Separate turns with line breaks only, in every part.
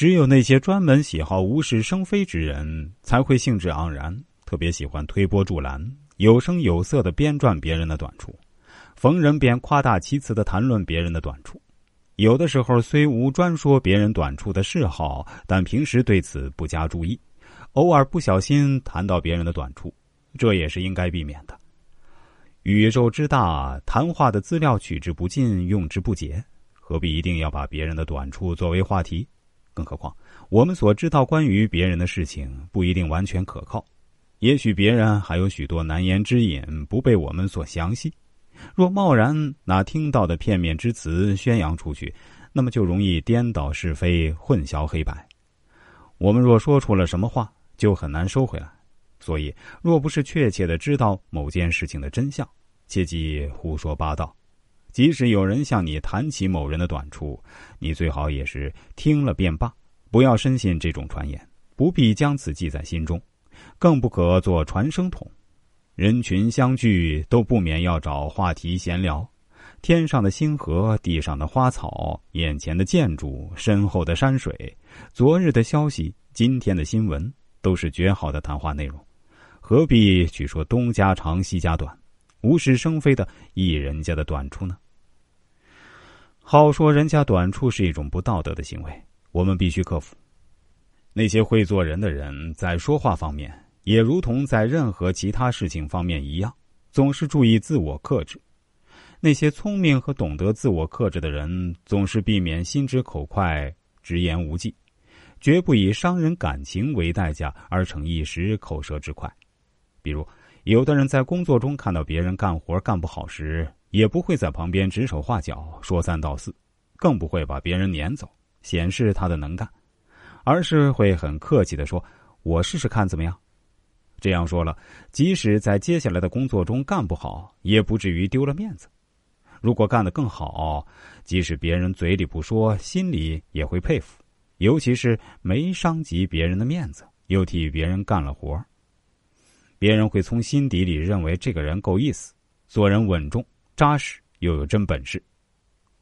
只有那些专门喜好无事生非之人，才会兴致盎然，特别喜欢推波助澜，有声有色的编撰别人的短处，逢人便夸大其词的谈论别人的短处。有的时候虽无专说别人短处的嗜好，但平时对此不加注意，偶尔不小心谈到别人的短处，这也是应该避免的。宇宙之大，谈话的资料取之不尽，用之不竭，何必一定要把别人的短处作为话题？更何况，我们所知道关于别人的事情不一定完全可靠，也许别人还有许多难言之隐不被我们所详细。若贸然拿听到的片面之词宣扬出去，那么就容易颠倒是非、混淆黑白。我们若说出了什么话，就很难收回来。所以，若不是确切的知道某件事情的真相，切忌胡说八道。即使有人向你谈起某人的短处，你最好也是听了便罢，不要深信这种传言，不必将此记在心中，更不可做传声筒。人群相聚，都不免要找话题闲聊。天上的星河，地上的花草，眼前的建筑，身后的山水，昨日的消息，今天的新闻，都是绝好的谈话内容。何必去说东家长西家短？无事生非的议人家的短处呢？好说人家短处是一种不道德的行为，我们必须克服。那些会做人的人，在说话方面，也如同在任何其他事情方面一样，总是注意自我克制。那些聪明和懂得自我克制的人，总是避免心直口快、直言无忌，绝不以伤人感情为代价而逞一时口舌之快。比如。有的人在工作中看到别人干活干不好时，也不会在旁边指手画脚、说三道四，更不会把别人撵走，显示他的能干，而是会很客气的说：“我试试看怎么样？”这样说了，即使在接下来的工作中干不好，也不至于丢了面子。如果干得更好，即使别人嘴里不说，心里也会佩服，尤其是没伤及别人的面子，又替别人干了活。别人会从心底里认为这个人够意思，做人稳重扎实，又有真本事。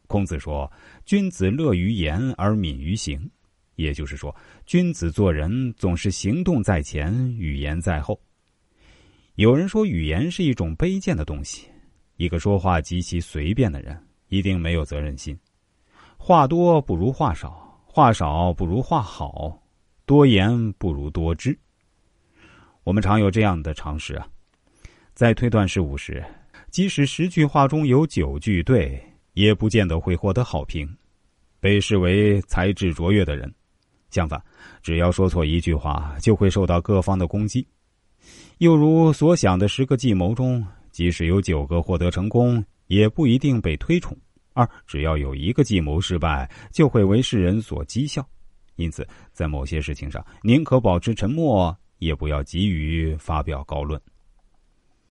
孔子说：“君子乐于言而敏于行。”也就是说，君子做人总是行动在前，语言在后。有人说，语言是一种卑贱的东西。一个说话极其随便的人，一定没有责任心。话多不如话少，话少不如话好，多言不如多知。我们常有这样的常识啊，在推断事物时，即使十句话中有九句对，也不见得会获得好评，被视为才智卓越的人。相反，只要说错一句话，就会受到各方的攻击。又如所想的十个计谋中，即使有九个获得成功，也不一定被推崇；二只要有一个计谋失败，就会为世人所讥笑。因此，在某些事情上，宁可保持沉默。也不要急于发表高论。